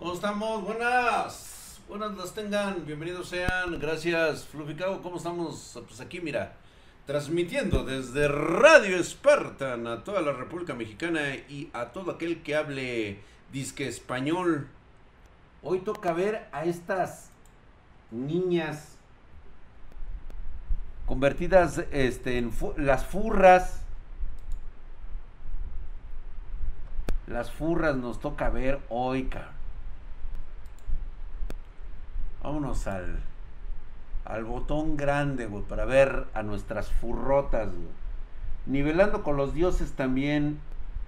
¿Cómo estamos? Buenas. Buenas las tengan. Bienvenidos sean. Gracias, Fluficago. ¿Cómo estamos? Pues aquí, mira. Transmitiendo desde Radio Spartan a toda la República Mexicana y a todo aquel que hable disque español. Hoy toca ver a estas niñas convertidas este, en las furras. Las furras nos toca ver hoy, cabrón. Vámonos al, al botón grande, güey, para ver a nuestras furrotas, Nivelando con los dioses también.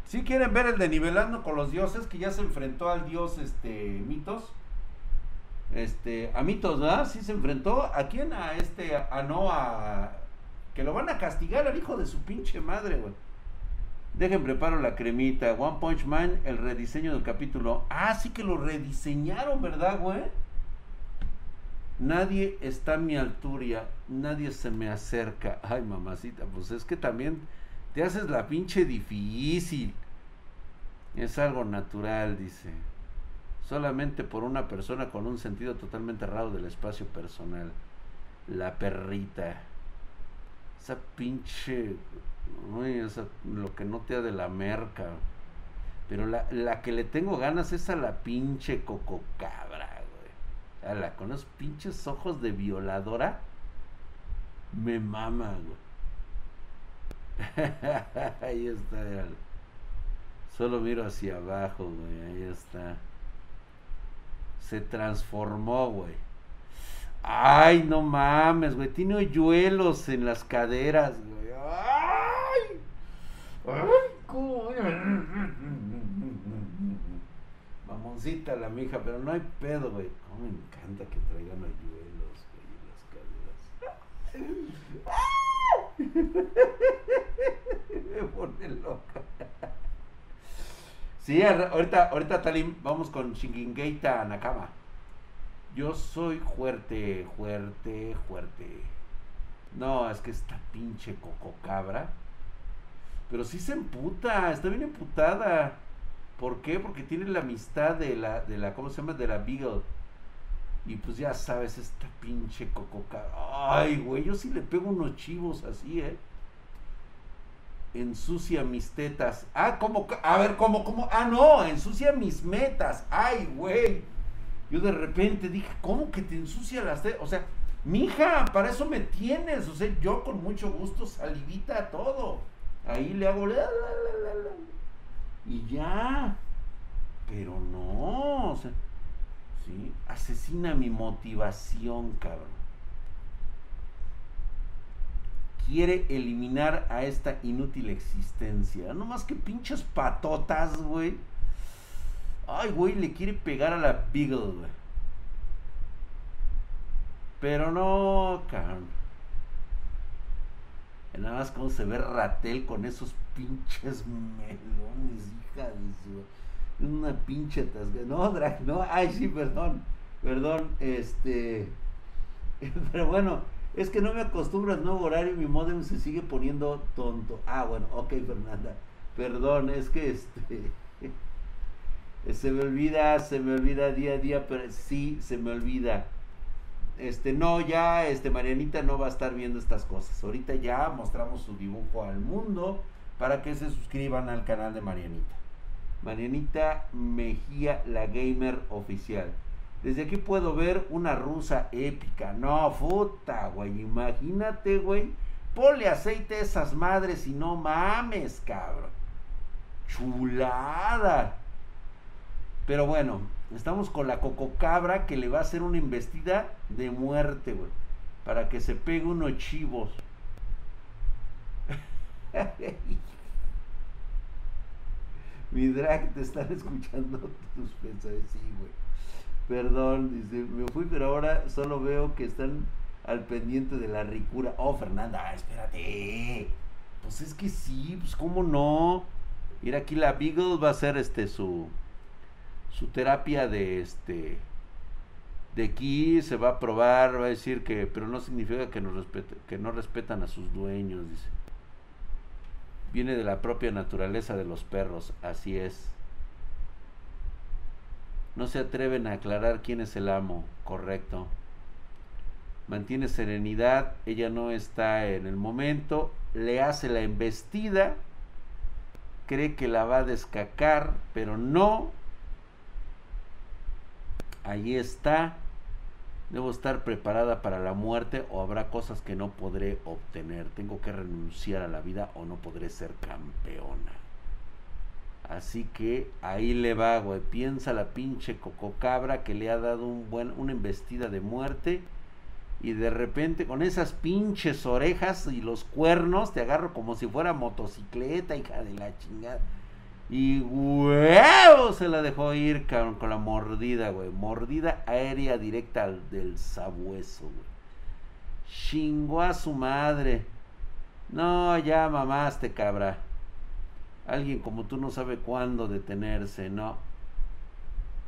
Si quieren ver el de nivelando con los dioses, que ya se enfrentó al dios, este, Mitos este, a Mitos, ¿verdad? Sí se enfrentó. ¿A quién? A este, a Noah. Que lo van a castigar al hijo de su pinche madre, güey. Dejen preparo la cremita. One Punch Man, el rediseño del capítulo. Ah, sí que lo rediseñaron, ¿verdad, güey? Nadie está a mi altura, nadie se me acerca. Ay, mamacita, pues es que también te haces la pinche difícil. Es algo natural, dice solamente por una persona con un sentido totalmente raro del espacio personal. La perrita. Esa pinche... lo que no te da de la merca. Pero la, la, que le tengo ganas es a la pinche cococabra, güey. A la con los pinches ojos de violadora. Me mama, güey. Ahí está. Solo miro hacia abajo, güey. Ahí está se transformó, güey. Ay, no mames, güey. Tiene hoyuelos en las caderas, güey. Ay. Ay, cómo. Mamoncita la mija, pero no hay pedo, güey. Cómo me encanta que traigan hoyuelos, güey, las caderas. me pone loca. Sí, ahorita, ahorita Talim, vamos con Shingingeita Nakama. Yo soy fuerte, fuerte, fuerte. No, es que esta pinche coco cabra. Pero sí se emputa, está bien emputada. ¿Por qué? Porque tiene la amistad de la, de la, ¿cómo se llama? De la Beagle. Y pues ya sabes, esta pinche coco cabra. Ay, güey, yo sí le pego unos chivos así, ¿eh? ensucia mis tetas. Ah, ¿cómo? A ver, ¿cómo, cómo? Ah, no, ensucia mis metas. Ay, güey. Yo de repente dije, ¿cómo que te ensucia las tetas? O sea, mija, para eso me tienes. O sea, yo con mucho gusto salivita todo. Ahí le hago... y ya. Pero no, o sea, ¿sí? Asesina mi motivación, cabrón. quiere eliminar a esta inútil existencia. No más que pinches patotas, güey. Ay, güey, le quiere pegar a la Beagle, güey. Pero no, cabrón. Nada más como se ve Ratel con esos pinches melones, Una pinche tasga. No, drag, no. Ay, sí, perdón. Perdón, este... Pero bueno, es que no me acostumbro al nuevo horario y mi modem se sigue poniendo tonto. Ah, bueno, ok, Fernanda. Perdón, es que este. se me olvida, se me olvida día a día, pero sí, se me olvida. Este, no, ya, este, Marianita no va a estar viendo estas cosas. Ahorita ya mostramos su dibujo al mundo para que se suscriban al canal de Marianita. Marianita Mejía, la gamer oficial. Desde aquí puedo ver una rusa épica. No, puta, güey. Imagínate, güey. Ponle aceite a esas madres y no mames, cabrón. Chulada. Pero bueno, estamos con la cococabra que le va a hacer una investida de muerte, güey. Para que se pegue unos chivos. Mi drag, te están escuchando tus pensamientos, sí, güey. Perdón, dice, me fui, pero ahora solo veo que están al pendiente de la ricura. Oh, Fernanda, espérate. Pues es que sí, pues cómo no. Mira, aquí la Beagle va a hacer este su su terapia de este de aquí se va a probar, va a decir que pero no significa que no respete, que no respetan a sus dueños, dice. Viene de la propia naturaleza de los perros, así es. No se atreven a aclarar quién es el amo, correcto. Mantiene serenidad, ella no está en el momento, le hace la embestida, cree que la va a descacar, pero no. Allí está. Debo estar preparada para la muerte o habrá cosas que no podré obtener. Tengo que renunciar a la vida o no podré ser campeona. Así que ahí le va, güey. Piensa la pinche cococabra que le ha dado un buen, una embestida de muerte. Y de repente con esas pinches orejas y los cuernos te agarro como si fuera motocicleta, hija de la chingada. Y huevo se la dejó ir con la mordida, güey. Mordida aérea directa del sabueso, güey. Chingó a su madre. No, ya mamaste, cabra. Alguien como tú no sabe cuándo detenerse, no.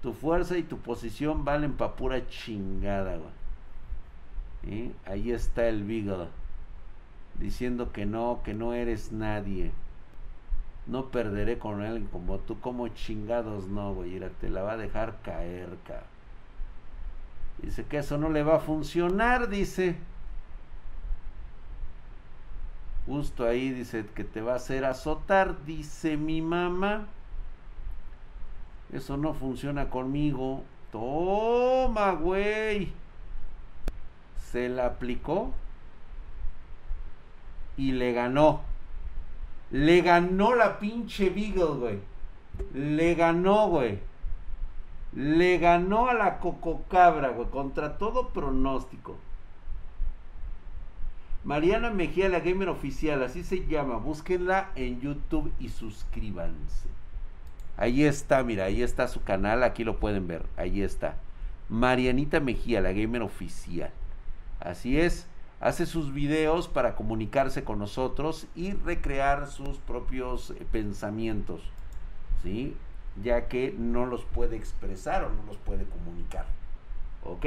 Tu fuerza y tu posición valen pa' pura chingada, güey. Ahí está el Beagle. Diciendo que no, que no eres nadie. No perderé con alguien como tú. Como chingados no, güey. Te la va a dejar caer, cabrón. Dice que eso no le va a funcionar, dice. Justo ahí dice que te va a hacer azotar, dice mi mamá. Eso no funciona conmigo. Toma, güey. Se la aplicó y le ganó. Le ganó la pinche Beagle, güey. Le ganó, güey. Le ganó a la cococabra, güey. Contra todo pronóstico. Mariana Mejía, la gamer oficial, así se llama. Búsquenla en YouTube y suscríbanse. Ahí está, mira, ahí está su canal, aquí lo pueden ver. Ahí está. Marianita Mejía, la gamer oficial. Así es hace sus videos para comunicarse con nosotros y recrear sus propios eh, pensamientos, ¿sí? Ya que no los puede expresar o no los puede comunicar. ¿Ok?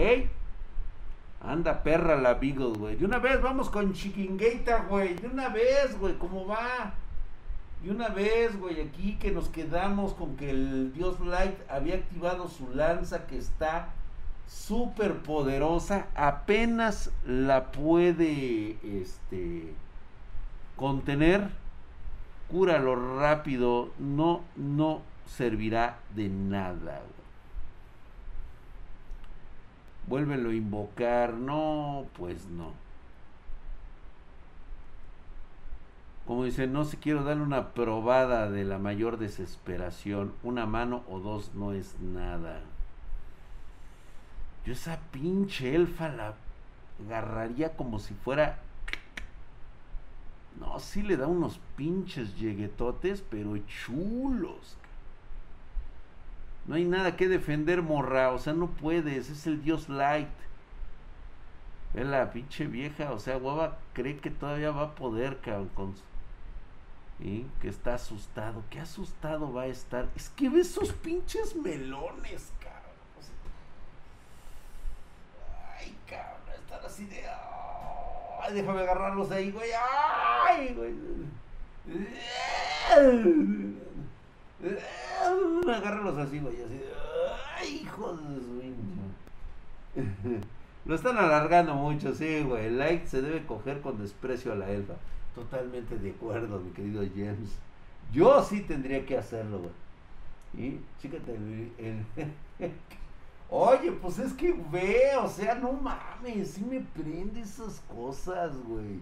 Anda perra la Beagle, güey. De una vez vamos con Chiquingueita, güey. De una vez, güey. ¿Cómo va? De una vez, güey. Aquí que nos quedamos con que el Dios Light había activado su lanza que está súper poderosa, apenas la puede este, contener, cúralo rápido, no, no servirá de nada. Vuélvelo a invocar, no, pues no. Como dice, no se quiero darle una probada de la mayor desesperación. Una mano o dos no es nada. Yo esa pinche elfa la agarraría como si fuera. No, sí le da unos pinches lleguetotes, pero chulos. No hay nada que defender, morra. O sea, no puedes. Es el dios light. Es la pinche vieja. O sea, guava cree que todavía va a poder, cabrón. Con... Que está asustado. ¿Qué asustado va a estar? Es que ve esos pinches melones, así de. Déjame agarrarlos ahí, güey. Ay, güey. Agárralos así, güey. Así de. Ay, hijo de su Lo están alargando mucho, sí, güey. El like se debe coger con desprecio a la elfa. Totalmente de acuerdo, mi querido James. Yo sí tendría que hacerlo, güey. Y, chícate el, el Oye, pues es que ve, o sea, no mames, sí me prende esas cosas, güey.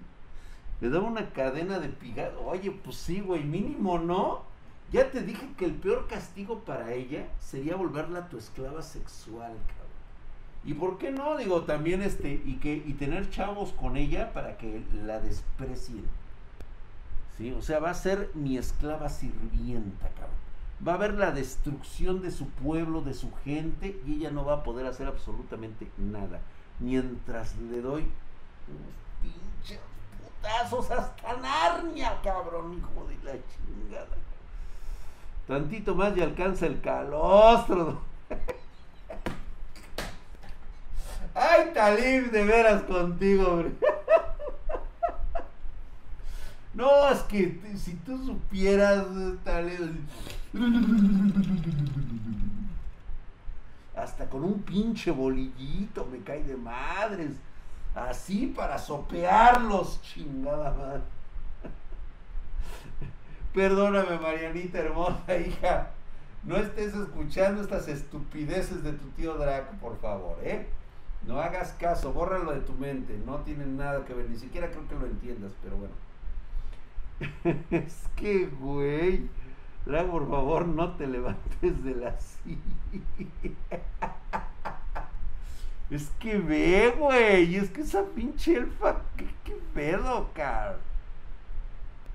Le daba una cadena de pigado. Oye, pues sí, güey, mínimo, ¿no? Ya te dije que el peor castigo para ella sería volverla tu esclava sexual, cabrón. ¿Y por qué no? Digo, también este, y que, y tener chavos con ella para que la desprecien. ¿Sí? O sea, va a ser mi esclava sirvienta, cabrón va a haber la destrucción de su pueblo, de su gente, y ella no va a poder hacer absolutamente nada. Mientras le doy unos pinches putazos hasta Narnia, cabrón, hijo de la chingada. Tantito más y alcanza el calostro. Ay, Talib, de veras contigo, hombre. No, es que si tú supieras, Talib. Hasta con un pinche bolillito me cae de madres. Así para sopearlos, chingada madre. Perdóname, Marianita hermosa, hija. No estés escuchando estas estupideces de tu tío Draco, por favor, ¿eh? No hagas caso, bórralo de tu mente. No tiene nada que ver, ni siquiera creo que lo entiendas, pero bueno. es que, güey. Draco, por favor, no te levantes de la silla. es que ve, güey. Es que esa pinche elfa, ¿qué, qué pedo, car?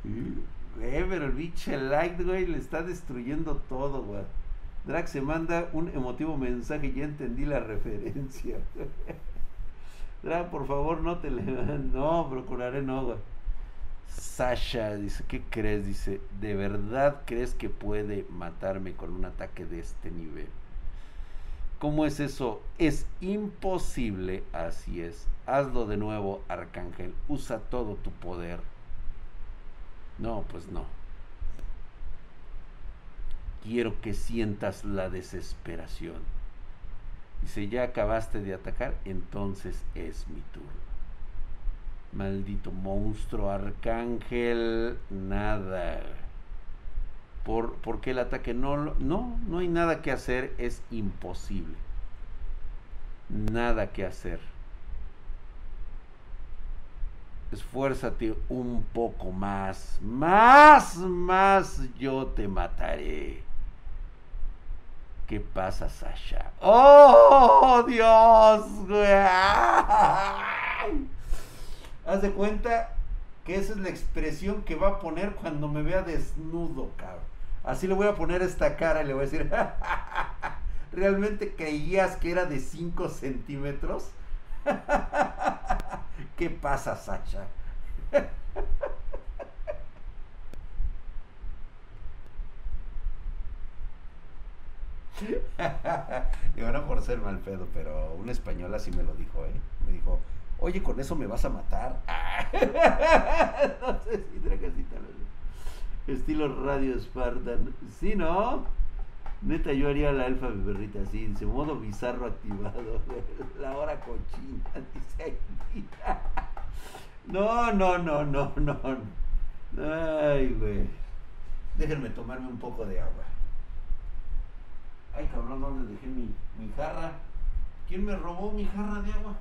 Güey, pero el pinche light, güey, le está destruyendo todo, güey. Drax se manda un emotivo mensaje, ya entendí la referencia. Drax, por favor, no te levantes. No, procuraré no, güey. Sasha dice, ¿qué crees? Dice, ¿de verdad crees que puede matarme con un ataque de este nivel? ¿Cómo es eso? Es imposible, así es. Hazlo de nuevo, Arcángel. Usa todo tu poder. No, pues no. Quiero que sientas la desesperación. Dice, ya acabaste de atacar, entonces es mi turno. Maldito monstruo, arcángel, nada. Por, porque el ataque no, no, no hay nada que hacer, es imposible. Nada que hacer. Esfuérzate un poco más, más, más, yo te mataré. ¿Qué pasa, Sasha? ¡Oh, Dios! Haz de cuenta que esa es la expresión que va a poner cuando me vea desnudo, cabrón. Así le voy a poner esta cara y le voy a decir, ¿realmente creías que era de 5 centímetros? ¿Qué pasa, Sacha? y bueno, por ser mal pedo, pero un español así me lo dijo, ¿eh? Me dijo, oye, con eso me vas a matar. no sé si Dragacita Estilo Radio Spartan. Sí, ¿no? Neta, yo haría la alfa beberrita así, dice, modo bizarro activado. La hora cochina, dice No, no, no, no, no. Ay, güey. Déjenme tomarme un poco de agua. Ay, cabrón, ¿dónde dejé mi, mi jarra? ¿Quién me robó mi jarra de agua?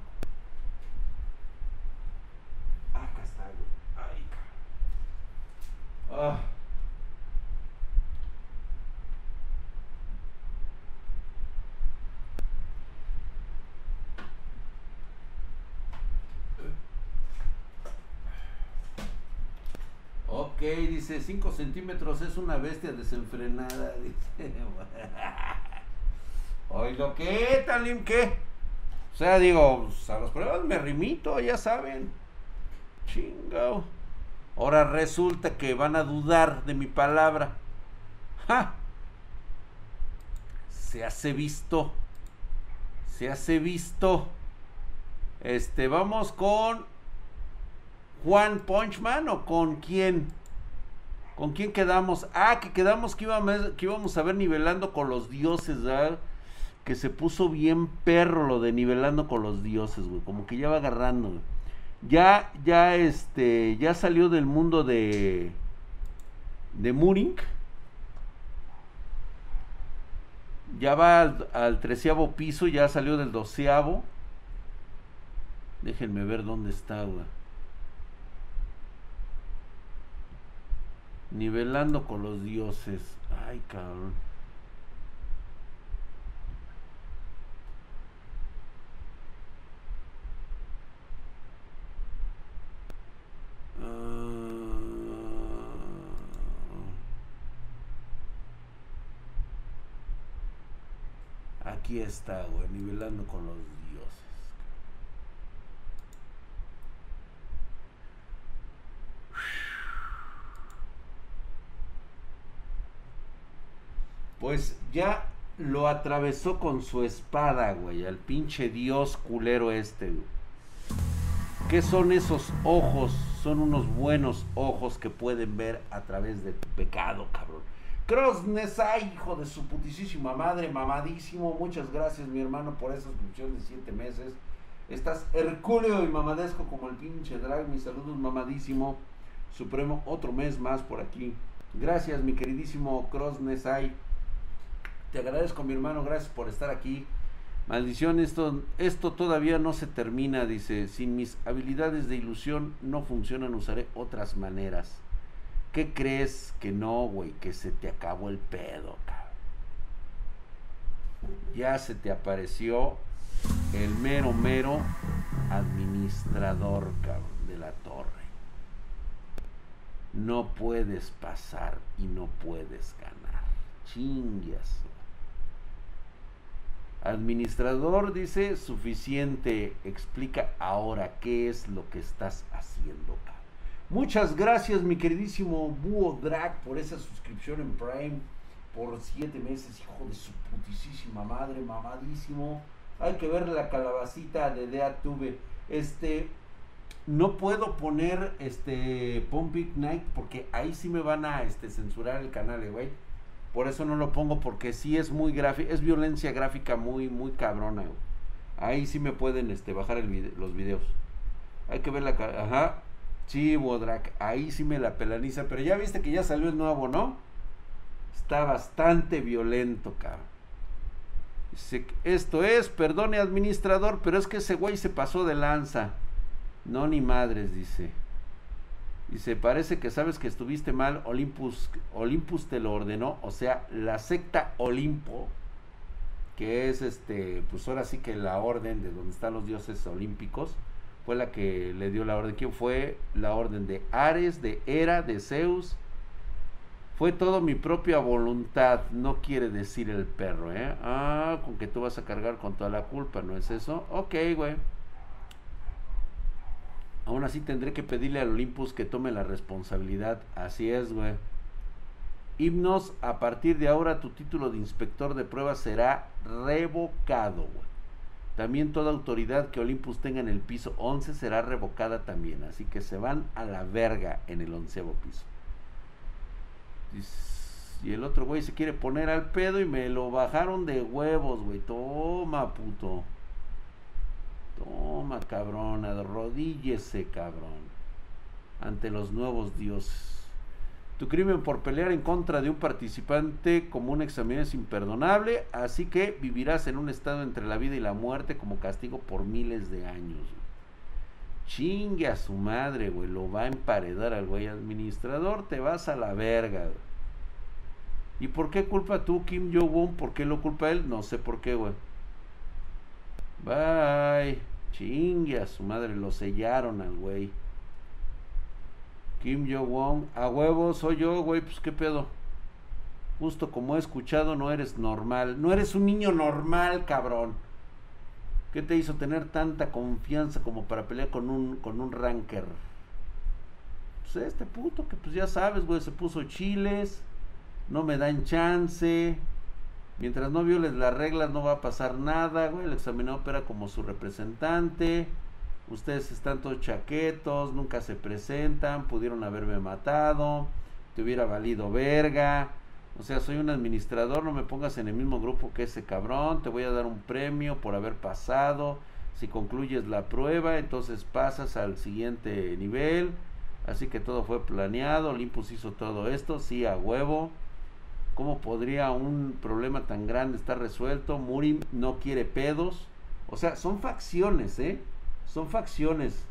Acá está, güey. Ay, Ah. Ok, dice 5 centímetros es una bestia desenfrenada. Dice. Oiga, ¿qué, Talim? ¿Qué? O sea, digo, pues, a las pruebas me rimito, ya saben. Chingao. Ahora resulta que van a dudar de mi palabra. ¡Ja! Se hace visto. Se hace visto. Este, vamos con Juan Punchman o con quién? ¿Con quién quedamos? Ah, que quedamos que íbamos, que íbamos a ver nivelando con los dioses, ¿verdad? Que se puso bien perro lo de nivelando con los dioses, güey. Como que ya va agarrando, güey. Ya, ya, este, ya salió del mundo de, de Murink. Ya va al, al treceavo piso, ya salió del doceavo. Déjenme ver dónde está. Nivelando con los dioses. Ay, cabrón. Ah. Aquí está, güey, nivelando con los pues ya lo atravesó con su espada, güey, al pinche dios culero este. ¿Qué son esos ojos? Son unos buenos ojos que pueden ver a través de tu pecado, cabrón. Crossnesai, hijo de su putísima madre, mamadísimo. Muchas gracias, mi hermano, por esa suscripción de 7 meses. Estás hercúleo y mamadesco como el pinche drag. Mis saludos, mamadísimo. Supremo, otro mes más por aquí. Gracias, mi queridísimo Crossnesai. Te agradezco, mi hermano. Gracias por estar aquí. Maldición, esto, esto todavía no se termina, dice. Sin mis habilidades de ilusión no funcionan, usaré otras maneras. ¿Qué crees que no, güey? Que se te acabó el pedo, cabrón. Ya se te apareció el mero, mero administrador, cabrón, de la torre. No puedes pasar y no puedes ganar. Chingas. Administrador dice suficiente. Explica ahora qué es lo que estás haciendo, cabrón. Muchas gracias, mi queridísimo Búho Drag, por esa suscripción en Prime por siete meses, hijo de su putísima madre, mamadísimo. Hay que ver la calabacita de Deatube. Este, no puedo poner este Big Night porque ahí sí me van a este, censurar el canal, eh, güey. Por eso no lo pongo porque sí es muy gráfico, es violencia gráfica muy, muy cabrona, güey. Ahí sí me pueden este, bajar el los videos. Hay que ver la... Ajá. Sí, Bodrak, ahí sí me la pelaniza, pero ya viste que ya salió el nuevo, ¿no? Está bastante violento, cabrón. esto es, perdone administrador, pero es que ese güey se pasó de lanza. No, ni madres, dice. Dice, parece que sabes que estuviste mal, Olympus, Olympus te lo ordenó, o sea, la secta Olimpo, que es este, pues ahora sí que la orden de donde están los dioses olímpicos, fue la que le dio la orden. ¿Quién fue? La orden de Ares, de Hera, de Zeus. Fue todo mi propia voluntad, no quiere decir el perro, ¿eh? Ah, con que tú vas a cargar con toda la culpa, ¿no es eso? Ok, güey. Aún así tendré que pedirle al Olympus que tome la responsabilidad. Así es, güey. Himnos, a partir de ahora tu título de inspector de pruebas será revocado, güey. También toda autoridad que Olympus tenga en el piso 11 será revocada también. Así que se van a la verga en el onceavo piso. Y el otro güey se quiere poner al pedo y me lo bajaron de huevos, güey. Toma, puto. Toma, cabrón. Arrodíllese, cabrón. Ante los nuevos dioses. Tu crimen por pelear en contra de un participante como un examen es imperdonable, así que vivirás en un estado entre la vida y la muerte como castigo por miles de años. Chingue a su madre, güey, lo va a emparedar al güey administrador, te vas a la verga. ¿Y por qué culpa tú, Kim Jong-un? ¿Por qué lo culpa él? No sé por qué, güey. Bye. Chingue a su madre, lo sellaron al güey. Kim Jong-un, a huevo, soy yo, güey, pues qué pedo. Justo como he escuchado, no eres normal. No eres un niño normal, cabrón. ¿Qué te hizo tener tanta confianza como para pelear con un, con un ranker? Pues este puto que pues ya sabes, güey, se puso chiles. No me dan chance. Mientras no violes las reglas no va a pasar nada, güey. El examinador opera como su representante ustedes están todos chaquetos, nunca se presentan, pudieron haberme matado, te hubiera valido verga. O sea, soy un administrador, no me pongas en el mismo grupo que ese cabrón, te voy a dar un premio por haber pasado. Si concluyes la prueba, entonces pasas al siguiente nivel. Así que todo fue planeado, Olympus hizo todo esto, sí, a huevo. ¿Cómo podría un problema tan grande estar resuelto? Murim no quiere pedos. O sea, son facciones, ¿eh? Son facciones.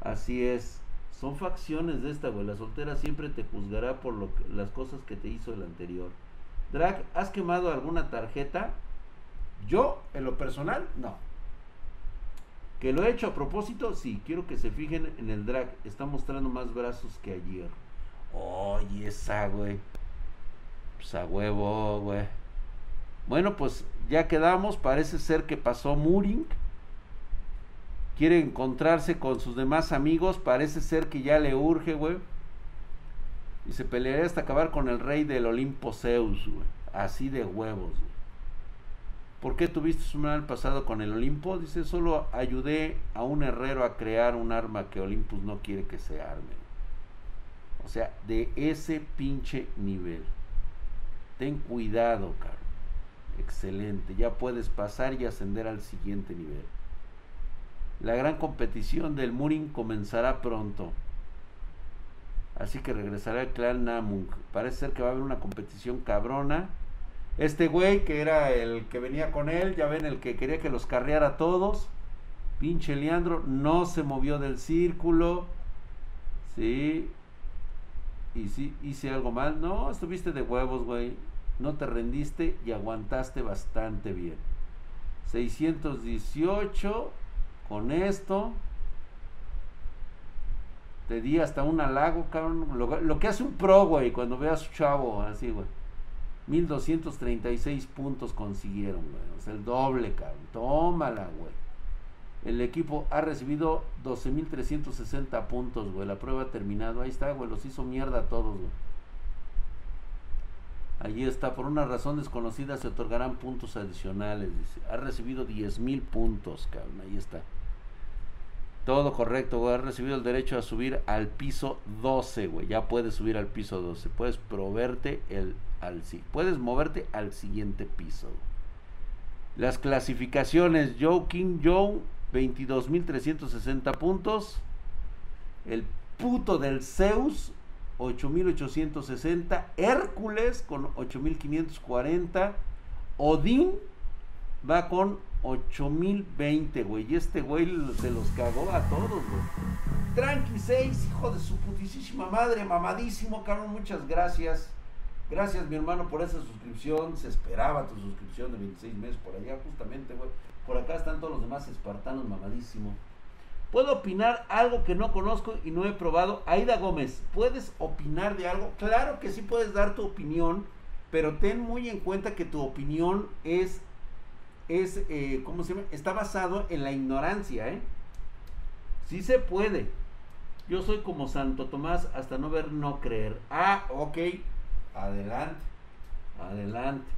Así es. Son facciones de esta, güey. La soltera siempre te juzgará por lo las cosas que te hizo el anterior. Drag, ¿has quemado alguna tarjeta? Yo, en lo personal, no. ¿Que lo he hecho a propósito? Sí, quiero que se fijen en el drag. Está mostrando más brazos que ayer. Oye, esa, güey. Pues a huevo, güey. Bueno, pues ya quedamos. Parece ser que pasó Muring quiere encontrarse con sus demás amigos, parece ser que ya le urge, güey. Y se pelearía hasta acabar con el rey del Olimpo Zeus, güey. Así de huevos, güey. ¿Por qué tuviste un mal pasado con el Olimpo? Dice, solo ayudé a un herrero a crear un arma que Olympus no quiere que se arme. O sea, de ese pinche nivel. Ten cuidado, caro. Excelente. Ya puedes pasar y ascender al siguiente nivel. La gran competición del Murin comenzará pronto. Así que regresará el clan Namung. Parece ser que va a haber una competición cabrona. Este güey que era el que venía con él, ya ven, el que quería que los carreara todos. Pinche Leandro no se movió del círculo. Sí. Y sí, hice algo mal. No, estuviste de huevos, güey. No te rendiste y aguantaste bastante bien. 618 con esto. Te di hasta un halago, cabrón. Lo, que hace un pro, güey, cuando ve a su chavo, así, güey. 1236 puntos consiguieron, güey. O sea, el doble, cabrón. Tómala, güey. El equipo ha recibido 12.360 puntos, güey. La prueba ha terminado. Ahí está, güey. Los hizo mierda a todos, güey. Allí está. Por una razón desconocida se otorgarán puntos adicionales. Dice. Ha recibido 10.000 puntos, cabrón. Ahí está. Todo correcto, güey. Has recibido el derecho a subir al piso 12, güey. Ya puedes subir al piso 12. Puedes proveerte el al Puedes moverte al siguiente piso. Las clasificaciones. Joe King Joe 22.360 puntos. El puto del Zeus, 8.860. Hércules con 8.540. Odín va con 8020, güey. Y este güey se los cagó a todos. Tranqui 6, hijo de su putísima madre, mamadísimo, cabrón. Muchas gracias. Gracias, mi hermano, por esa suscripción. Se esperaba tu suscripción de 26 meses por allá, justamente, güey. Por acá están todos los demás espartanos, mamadísimo. ¿Puedo opinar algo que no conozco y no he probado? Aida Gómez, ¿puedes opinar de algo? Claro que sí puedes dar tu opinión, pero ten muy en cuenta que tu opinión es, es eh, ¿cómo se llama? Está basado en la ignorancia, ¿eh? Sí se puede. Yo soy como Santo Tomás, hasta no ver, no creer. Ah, ok. Adelante. Adelante.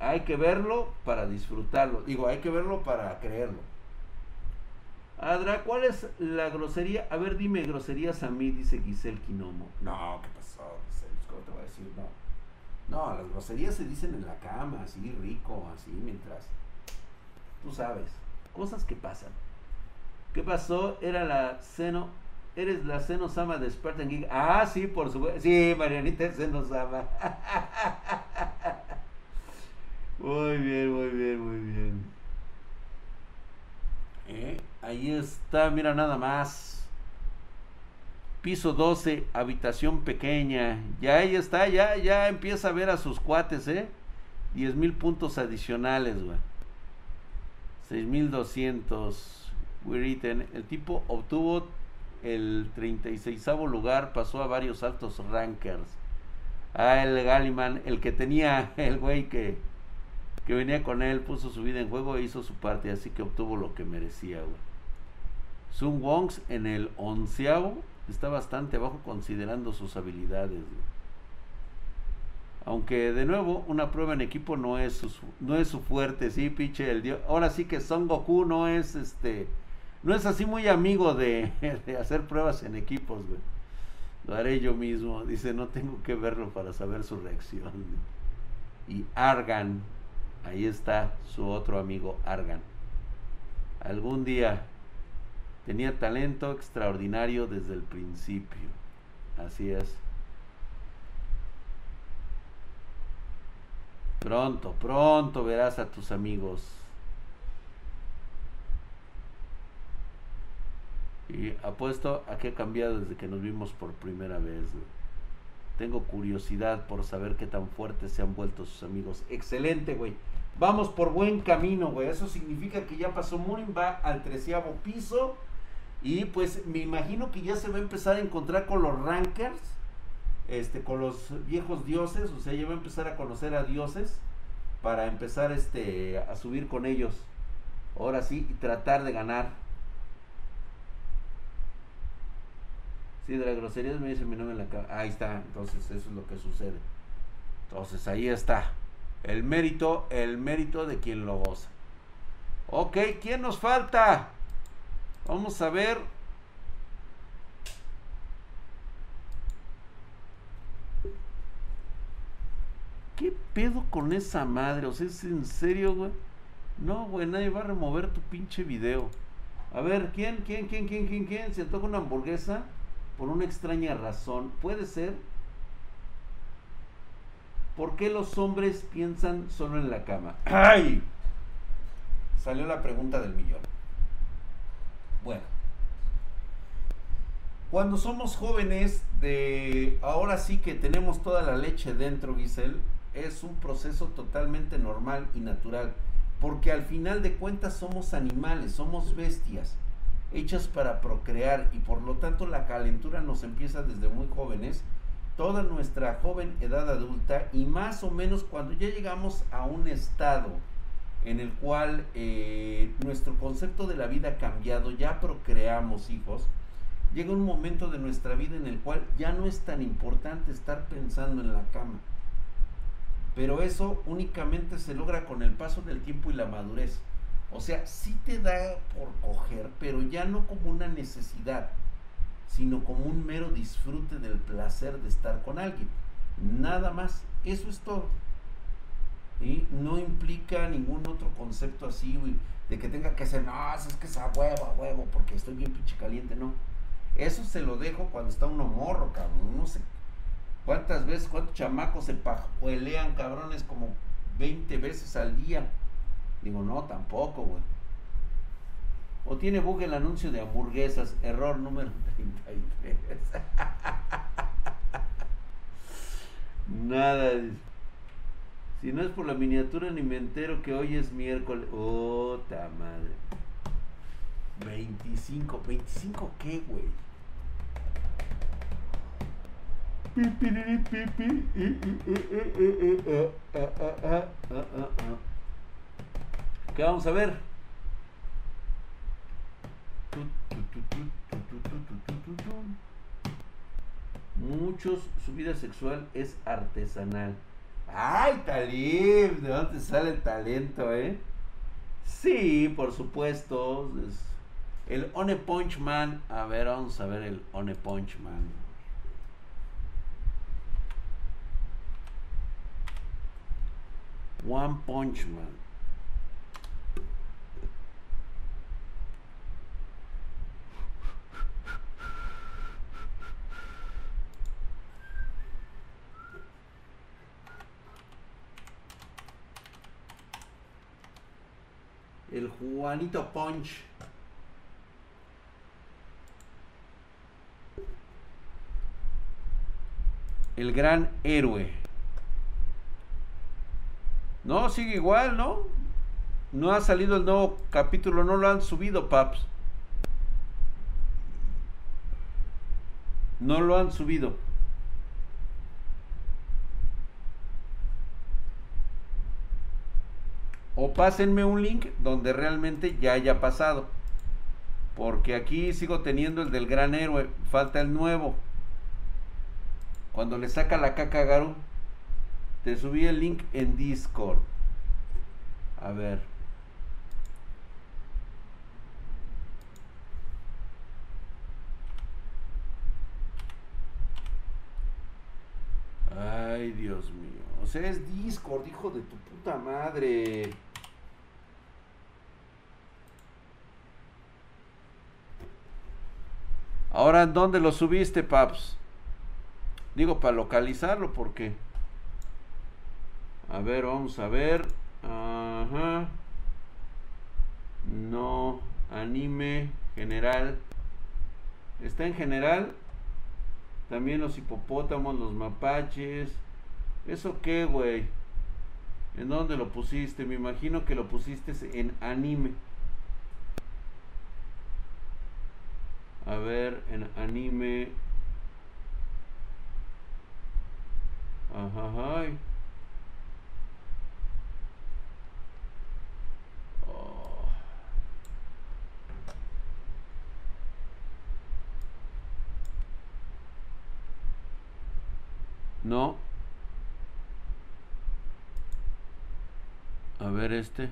Hay que verlo para disfrutarlo. Digo, hay que verlo para creerlo. Adra, ¿cuál es la grosería? A ver, dime groserías a mí, dice Giselle Quinomo. No, ¿qué pasó, Giselle? ¿Cómo te voy a decir? No. No, las groserías se dicen en la cama, así rico, así, mientras. Tú sabes. Cosas que pasan. ¿Qué pasó? Era la seno. Eres la seno sama de Spartan Geek. Ah, sí, por supuesto. Sí, Marianita es seno sama. Muy bien, muy bien, muy bien. Eh, ahí está, mira nada más. Piso 12, habitación pequeña. Ya ahí está, ya, ya empieza a ver a sus cuates, ¿eh? 10 mil puntos adicionales, güey. 6200. El tipo obtuvo el 36 lugar, pasó a varios altos rankers. Ah, el Galiman, el que tenía el güey que que venía con él, puso su vida en juego e hizo su parte, así que obtuvo lo que merecía, güey. Sun Wongs en el onceavo está bastante bajo considerando sus habilidades, Aunque de nuevo, una prueba en equipo no es su, no es su fuerte, sí, pinche el dios. Ahora sí que Son Goku no es este no es así muy amigo de, hacer pruebas en equipos. Lo haré yo mismo. Dice, no tengo que verlo para saber su reacción. Y Argan Ahí está su otro amigo Argan. Algún día tenía talento extraordinario desde el principio. Así es. Pronto, pronto verás a tus amigos. Y apuesto a que ha cambiado desde que nos vimos por primera vez. Tengo curiosidad por saber qué tan fuertes se han vuelto sus amigos. Excelente, güey. Vamos por buen camino, güey. Eso significa que ya pasó Murin, va al treceavo piso. Y pues me imagino que ya se va a empezar a encontrar con los rankers. Este, con los viejos dioses. O sea, ya va a empezar a conocer a dioses. Para empezar este, a subir con ellos. Ahora sí, y tratar de ganar. Sí, de las groserías me dice mi nombre en la cara. Ahí está, entonces eso es lo que sucede. Entonces ahí está. El mérito, el mérito de quien lo goza. Ok, ¿quién nos falta? Vamos a ver. ¿Qué pedo con esa madre? O sea, ¿es en serio, güey? No, güey, nadie va a remover tu pinche video. A ver, ¿quién, quién, quién, quién, quién, quién? Se toca una hamburguesa por una extraña razón. ¿Puede ser? ¿Por qué los hombres piensan solo en la cama? ¡Ay! Salió la pregunta del millón. Bueno. Cuando somos jóvenes, de ahora sí que tenemos toda la leche dentro, Giselle, es un proceso totalmente normal y natural. Porque al final de cuentas somos animales, somos bestias, hechas para procrear y por lo tanto la calentura nos empieza desde muy jóvenes, toda nuestra joven edad adulta y más o menos cuando ya llegamos a un estado en el cual eh, nuestro concepto de la vida ha cambiado, ya procreamos hijos, llega un momento de nuestra vida en el cual ya no es tan importante estar pensando en la cama. Pero eso únicamente se logra con el paso del tiempo y la madurez. O sea, sí te da por coger, pero ya no como una necesidad, sino como un mero disfrute del placer de estar con alguien. Nada más, eso es todo. Y no implica ningún otro concepto así, de que tenga que ser, no, es que es a huevo, a huevo, porque estoy bien pinche caliente, no. Eso se lo dejo cuando está uno morro, cabrón. No sé cuántas veces, cuántos chamacos se pajuelean, cabrones, como 20 veces al día. Digo, no, tampoco, güey. O tiene bug el anuncio de hamburguesas, error número 33. Nada. Si no es por la miniatura ni me entero que hoy es miércoles. Oh, madre. 25. ¿25 qué, güey? ¿Qué vamos a ver? Muchos, su vida sexual es artesanal. ¡Ay, Talib! ¿De dónde sale el talento, eh? Sí, por supuesto. el One Punch Man. A ver, vamos a ver el One Punch Man. One Punch Man. El Juanito Punch. El gran héroe. No, sigue igual, ¿no? No ha salido el nuevo capítulo, no lo han subido, paps. No lo han subido. Pásenme un link donde realmente ya haya pasado. Porque aquí sigo teniendo el del gran héroe. Falta el nuevo. Cuando le saca la caca a Garu. Te subí el link en Discord. A ver. Ay, Dios mío. O sea, es Discord, hijo de tu puta madre. Ahora, ¿dónde lo subiste, paps? Digo, para localizarlo, porque... A ver, vamos a ver. Ajá. No, anime, general. Está en general. También los hipopótamos, los mapaches. ¿Eso qué, güey? ¿En dónde lo pusiste? Me imagino que lo pusiste en anime. A ver, en anime. Ajá, ay. No. A ver este.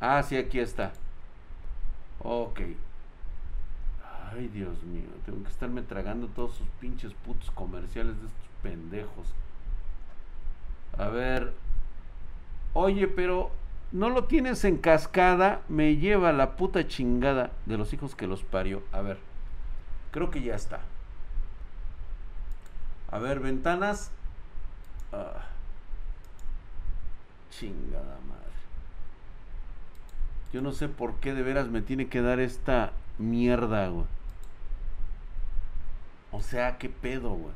Ah, sí, aquí está. Ok. Ay, Dios mío. Tengo que estarme tragando todos sus pinches putos comerciales de estos pendejos. A ver. Oye, pero no lo tienes en cascada. Me lleva la puta chingada de los hijos que los parió. A ver. Creo que ya está. A ver, ventanas. Ah. Chingada madre. Yo no sé por qué de veras me tiene que dar esta mierda, güey. O sea, qué pedo, güey.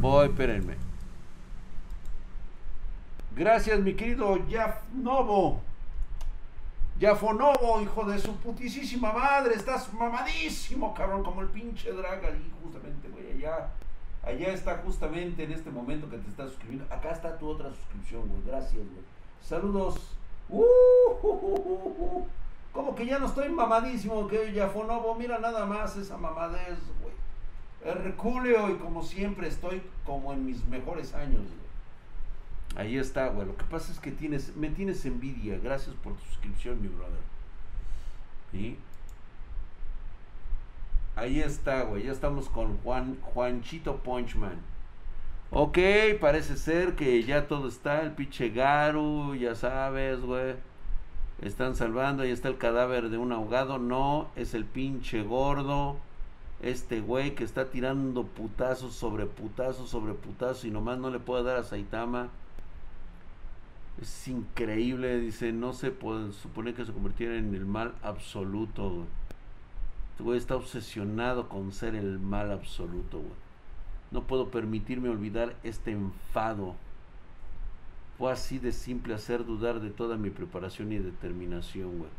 Voy, espérenme. Gracias, mi querido Jeff Novo. Yafonovo, hijo de su putisísima madre, estás mamadísimo, cabrón, como el pinche drag ahí, justamente, güey, allá. Allá está justamente en este momento que te estás suscribiendo. Acá está tu otra suscripción, güey. Gracias, güey. Saludos. Uh, uh, como que ya no estoy mamadísimo, que Yafonovo, mira nada más esa mamadez, güey. Herculeo y como siempre estoy como en mis mejores años, güey. Ahí está, güey. Lo que pasa es que tienes, me tienes envidia. Gracias por tu suscripción, mi brother. ¿Sí? Ahí está, güey. Ya estamos con Juan, Juanchito Punchman. Ok, parece ser que ya todo está. El pinche Garu, ya sabes, güey. Están salvando. Ahí está el cadáver de un ahogado. No, es el pinche gordo. Este güey que está tirando putazos sobre putazos sobre putazos y nomás no le puede dar a Saitama. Es increíble, dice, no se puede suponer que se convirtiera en el mal absoluto. Este güey está obsesionado con ser el mal absoluto, güey. No puedo permitirme olvidar este enfado. Fue así de simple hacer dudar de toda mi preparación y determinación, güey.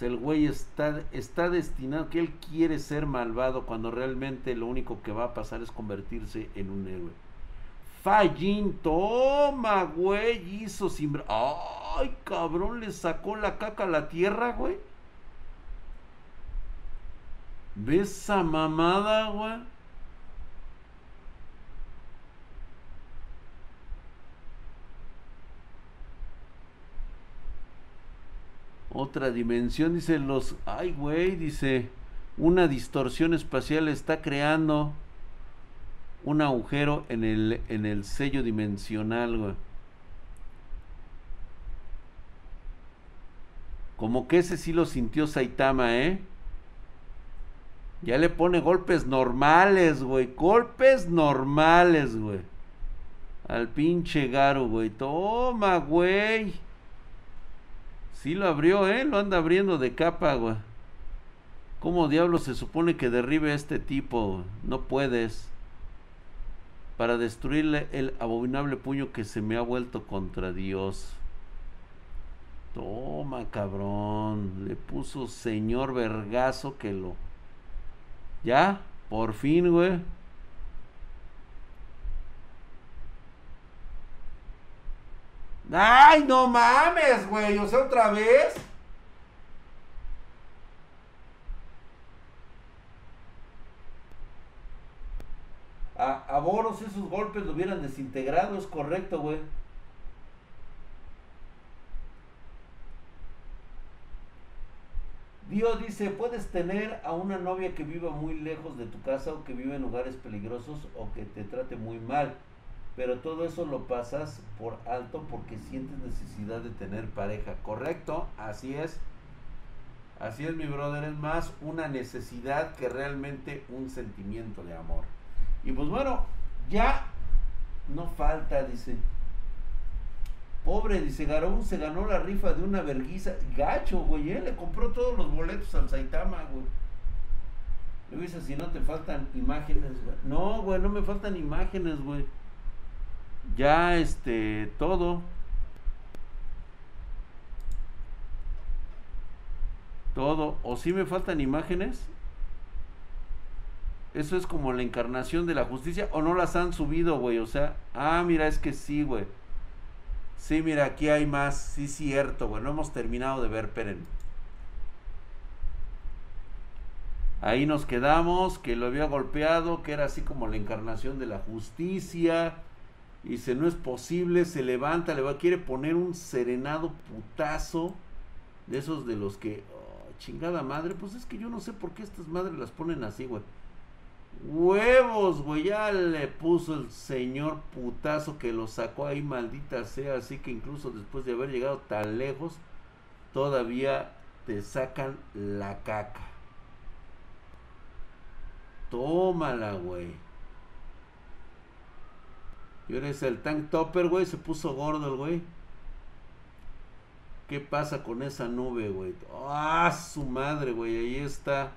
O el güey está, destinado, que él quiere ser malvado cuando realmente lo único que va a pasar es convertirse en un héroe. Fallín, toma, güey, hizo sin... Ay, cabrón, le sacó la caca a la tierra, güey. ¿Ves esa mamada, güey? Otra dimensión, dice los... Ay, güey, dice... Una distorsión espacial está creando un agujero en el, en el sello dimensional, güey. Como que ese sí lo sintió Saitama, ¿eh? Ya le pone golpes normales, güey. Golpes normales, güey. Al pinche Garo, güey. Toma, güey. Sí lo abrió, ¿eh? Lo anda abriendo de capa, güey. ¿Cómo diablos se supone que derribe este tipo? No puedes para destruirle el abominable puño que se me ha vuelto contra Dios. Toma, cabrón. Le puso señor vergazo que lo... Ya, por fin, güey. Ay, no mames, güey. O sea, otra vez. a, Boros esos golpes lo hubieran desintegrado, es correcto, güey. Dios dice, puedes tener a una novia que viva muy lejos de tu casa o que vive en lugares peligrosos o que te trate muy mal, pero todo eso lo pasas por alto porque sientes necesidad de tener pareja, ¿correcto? Así es. Así es mi brother, es más una necesidad que realmente un sentimiento de amor. Y pues bueno, ya no falta, dice. Pobre, dice, Garón se ganó la rifa de una verguiza. Gacho, güey, ¿eh? le compró todos los boletos al Saitama, güey. Dice, si no te faltan imágenes, güey. No, güey, no me faltan imágenes, güey. Ya, este, todo. Todo. ¿O si me faltan imágenes? Eso es como la encarnación de la justicia o no las han subido, güey. O sea, ah, mira, es que sí, güey. Sí, mira, aquí hay más. Sí, cierto, güey. No hemos terminado de ver, Peren. Ahí nos quedamos, que lo había golpeado, que era así como la encarnación de la justicia. Dice, no es posible, se levanta, le va, quiere poner un serenado putazo. De esos de los que, oh, chingada madre, pues es que yo no sé por qué estas madres las ponen así, güey. Huevos, güey, ya le puso el señor putazo que lo sacó ahí, maldita sea. Así que incluso después de haber llegado tan lejos, todavía te sacan la caca. Tómala, güey. Y el tank topper, güey. Se puso gordo el güey. ¿Qué pasa con esa nube, güey? ¡Ah, su madre, güey! Ahí está.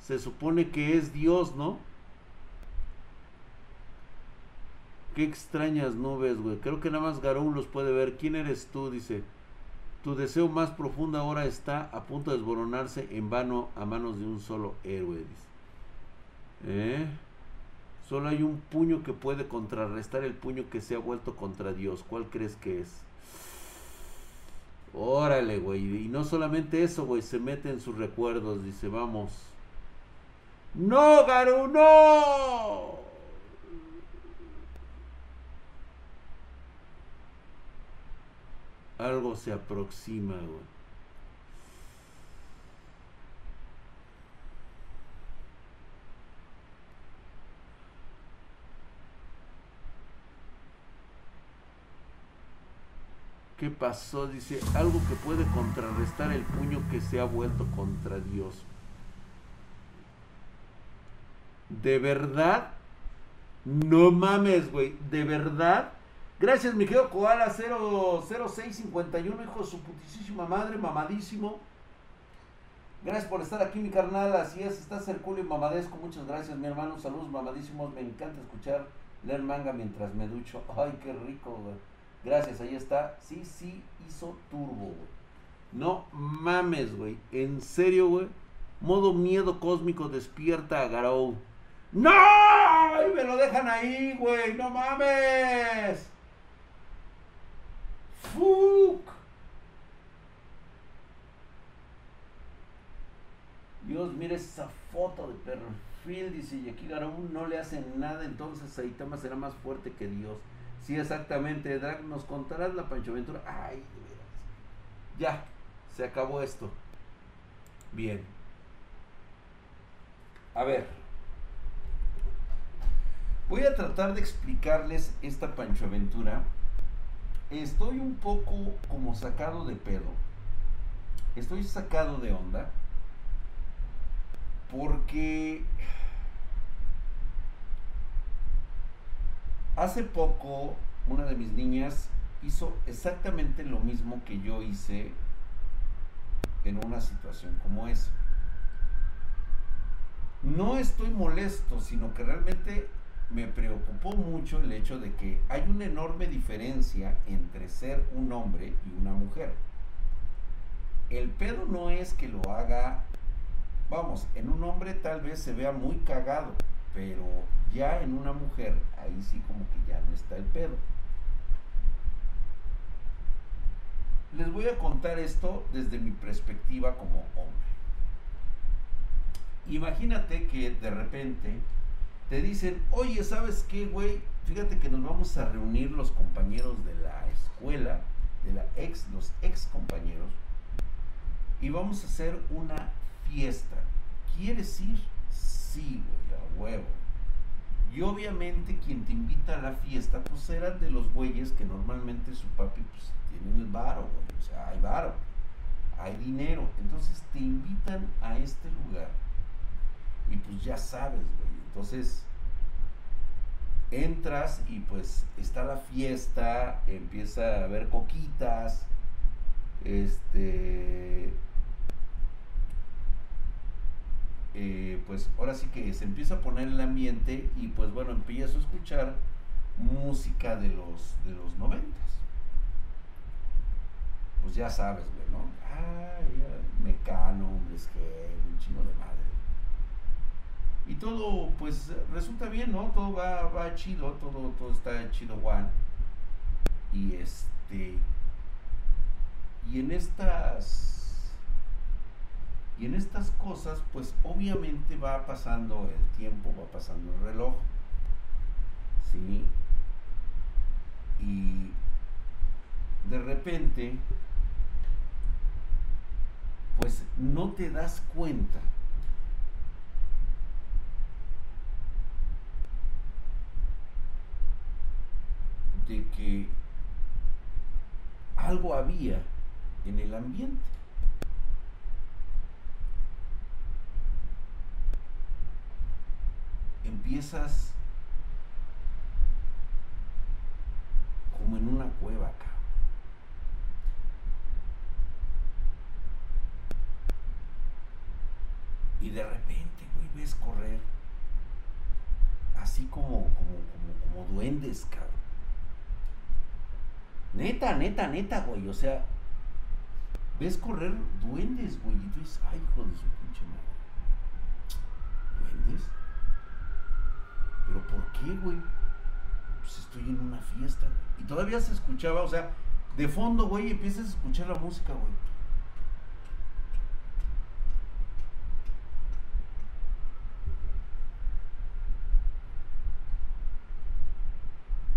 Se supone que es Dios, ¿no? Qué extrañas nubes, güey. Creo que nada más Garou los puede ver. ¿Quién eres tú? Dice. Tu deseo más profundo ahora está a punto de desboronarse en vano a manos de un solo héroe. Dice. ¿Eh? Solo hay un puño que puede contrarrestar el puño que se ha vuelto contra Dios. ¿Cuál crees que es? Órale, güey. Y no solamente eso, güey. Se mete en sus recuerdos. Dice, vamos. No, Garu, no. Algo se aproxima, güey. ¿Qué pasó? Dice, algo que puede contrarrestar el puño que se ha vuelto contra Dios. ¿De verdad? No mames, güey. ¿De verdad? Gracias, mi querido Koala 00651, hijo de su putísima madre, mamadísimo. Gracias por estar aquí, mi carnal. Así es, estás Herculio y mamadesco. Muchas gracias, mi hermano. Saludos, mamadísimos. Me encanta escuchar, leer manga mientras me ducho. Ay, qué rico, güey. Gracias, ahí está. Sí, sí, hizo turbo, güey. No mames, güey. En serio, güey. Modo miedo cósmico despierta a Garou. ¡No! ¡Y me lo dejan ahí, güey! ¡No mames! ¡Fuck! Dios, mire esa foto de perfil, dice, y aquí Garou no le hacen nada, entonces Saitama será más fuerte que Dios. Sí, exactamente, Drag, ¿nos contarás la Pancho Aventura? Ay, de veras. Ya, se acabó esto. Bien. A ver. Voy a tratar de explicarles esta Pancho Aventura estoy un poco como sacado de pedo. Estoy sacado de onda. Porque hace poco una de mis niñas hizo exactamente lo mismo que yo hice en una situación como esa. No estoy molesto, sino que realmente me preocupó mucho el hecho de que hay una enorme diferencia entre ser un hombre y una mujer. El pedo no es que lo haga, vamos, en un hombre tal vez se vea muy cagado, pero ya en una mujer ahí sí como que ya no está el pedo. Les voy a contar esto desde mi perspectiva como hombre. Imagínate que de repente te dicen, oye, ¿sabes qué, güey? Fíjate que nos vamos a reunir los compañeros de la escuela, de la ex, los ex compañeros, y vamos a hacer una fiesta. ¿Quieres ir? Sí, güey, huevo. Y obviamente quien te invita a la fiesta, pues eran de los güeyes que normalmente su papi, pues tienen el varo. O sea, hay varo, hay dinero. Entonces te invitan a este lugar. Y pues ya sabes, güey entonces, entras y pues está la fiesta, empieza a haber coquitas, este, eh, pues ahora sí que se empieza a poner el ambiente y pues bueno, empiezo a escuchar música de los, de los noventas. Pues ya sabes, güey, ¿no? Ay, Mecano, hombres que un chino de madre y todo pues resulta bien, ¿no? Todo va, va chido, todo, todo está chido, Juan. Y este, y en estas, y en estas cosas, pues obviamente va pasando el tiempo, va pasando el reloj. ¿Sí? Y de repente, pues no te das cuenta de que algo había en el ambiente. Empiezas como en una cueva acá. Y de repente, güey, ves correr así como, como, duendes, cabrón. Neta, neta, neta, güey. O sea, ves correr duendes, güey. Y tú dices, ay, hijo de su pinche madre. ¿Duendes? ¿Pero por qué, güey? Pues estoy en una fiesta, güey. Y todavía se escuchaba, o sea, de fondo, güey, empiezas a escuchar la música, güey.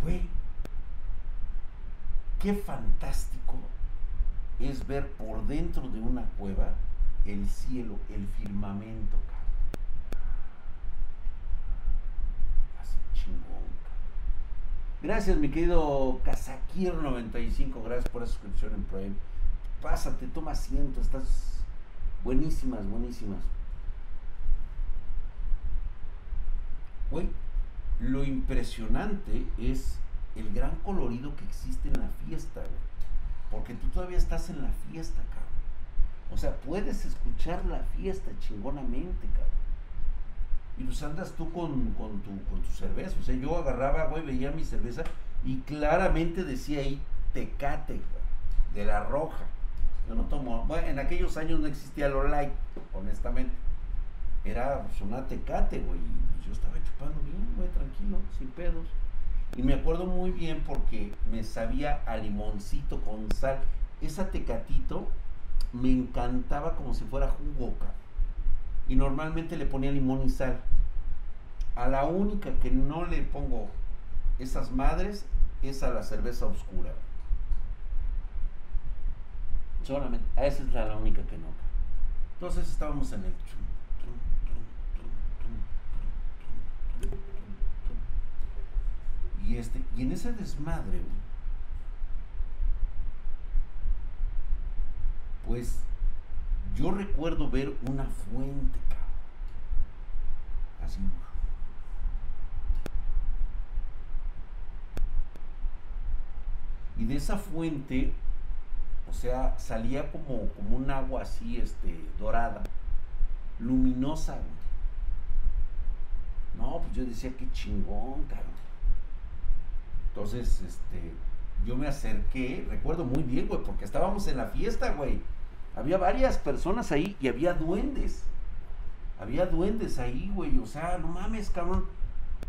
Güey, qué fantástico es ver por dentro de una cueva el cielo, el firmamento, Así Gracias, mi querido Kazakir95. Gracias por la suscripción en Prime. Pásate, toma asiento. Estás buenísimas, buenísimas. Güey, lo impresionante es el gran colorido que existe en la fiesta, güey. Porque tú todavía estás en la fiesta, cabrón. O sea, puedes escuchar la fiesta chingonamente, cabrón. Y pues andas tú con, tu, con tu cerveza. O sea, yo agarraba, güey, veía mi cerveza y claramente decía ahí tecate, güey, de la roja. Yo no tomo, bueno, en aquellos años no existía lo light, honestamente. Era pues, una tecate, güey. Y pues, yo estaba chupando bien, güey, tranquilo, sin pedos. Y me acuerdo muy bien porque me sabía a limoncito con sal. Esa tecatito me encantaba como si fuera jugo, y normalmente le ponía limón y sal. A la única que no le pongo esas madres es a la cerveza oscura. Solamente, a esa es la, única que no. Entonces estábamos en el y este y en ese desmadre pues yo recuerdo ver una fuente, Así. Y de esa fuente, o sea, salía como, como un agua así, este, dorada, luminosa, No, pues yo decía, qué chingón, cabrón. Entonces, este, yo me acerqué, recuerdo muy bien, güey, porque estábamos en la fiesta, güey. Había varias personas ahí y había duendes. Había duendes ahí, güey. O sea, no mames, cabrón.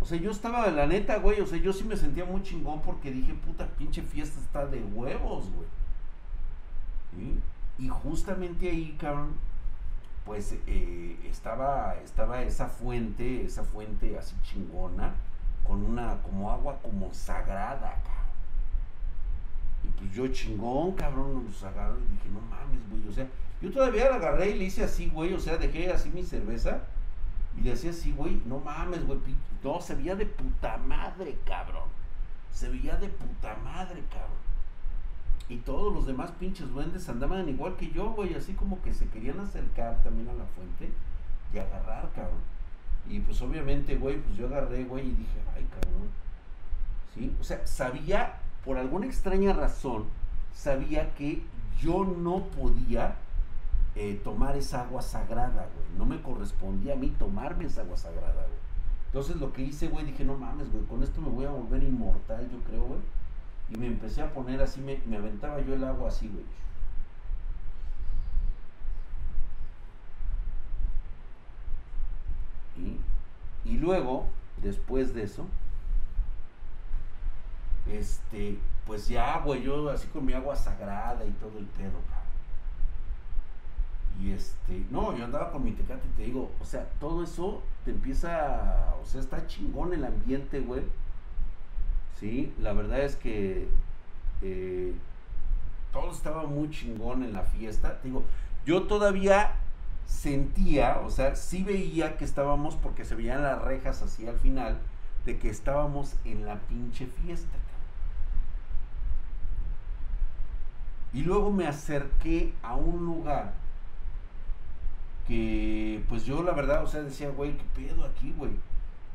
O sea, yo estaba, de la neta, güey. O sea, yo sí me sentía muy chingón porque dije, puta, pinche fiesta está de huevos, güey. Y justamente ahí, cabrón, pues eh, estaba, estaba esa fuente, esa fuente así chingona, con una, como agua como sagrada, cabrón. Y pues yo chingón, cabrón, los agarré y dije, no mames, güey. O sea, yo todavía la agarré y le hice así, güey. O sea, dejé así mi cerveza. Y le hacía así, güey. No mames, güey. No, se veía de puta madre, cabrón. Se veía de puta madre, cabrón. Y todos los demás pinches duendes andaban igual que yo, güey. Así como que se querían acercar también a la fuente y agarrar, cabrón. Y pues obviamente, güey, pues yo agarré, güey, y dije, ay, cabrón. ¿Sí? O sea, sabía por alguna extraña razón, sabía que yo no podía eh, tomar esa agua sagrada, güey. No me correspondía a mí tomarme esa agua sagrada, güey. Entonces lo que hice, güey, dije, no mames, güey, con esto me voy a volver inmortal, yo creo, güey. Y me empecé a poner así, me, aventaba yo el agua así, güey. Y luego, después de eso, este, pues ya, güey, yo así con mi agua sagrada y todo el pedo, Y este, no, yo andaba con mi tecate y te digo, o sea, todo eso te empieza, o sea, está chingón el ambiente, güey. Sí, la verdad es que eh, todo estaba muy chingón en la fiesta. Te digo, yo todavía sentía, o sea, sí veía que estábamos, porque se veían las rejas así al final, de que estábamos en la pinche fiesta. Y luego me acerqué a un lugar que, pues yo la verdad, o sea, decía, güey, ¿qué pedo aquí, güey?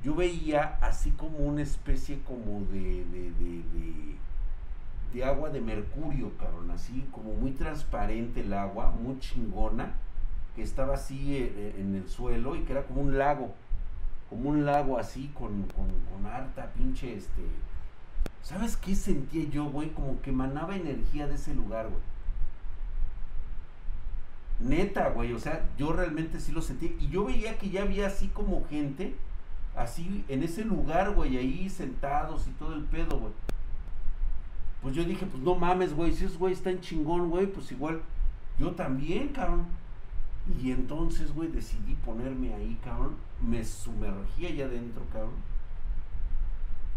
Yo veía así como una especie como de, de, de, de, agua de mercurio, cabrón, así como muy transparente el agua, muy chingona, que estaba así eh, eh, en el suelo y que era como un lago, como un lago así con, con, con harta pinche, este, ¿Sabes qué sentía yo, güey? Como que emanaba energía de ese lugar, güey. Neta, güey. O sea, yo realmente sí lo sentí. Y yo veía que ya había así como gente, así en ese lugar, güey, ahí sentados y todo el pedo, güey. Pues yo dije, pues no mames, güey. Si esos güey están chingón, güey, pues igual yo también, cabrón. Y entonces, güey, decidí ponerme ahí, cabrón. Me sumergí allá adentro, cabrón.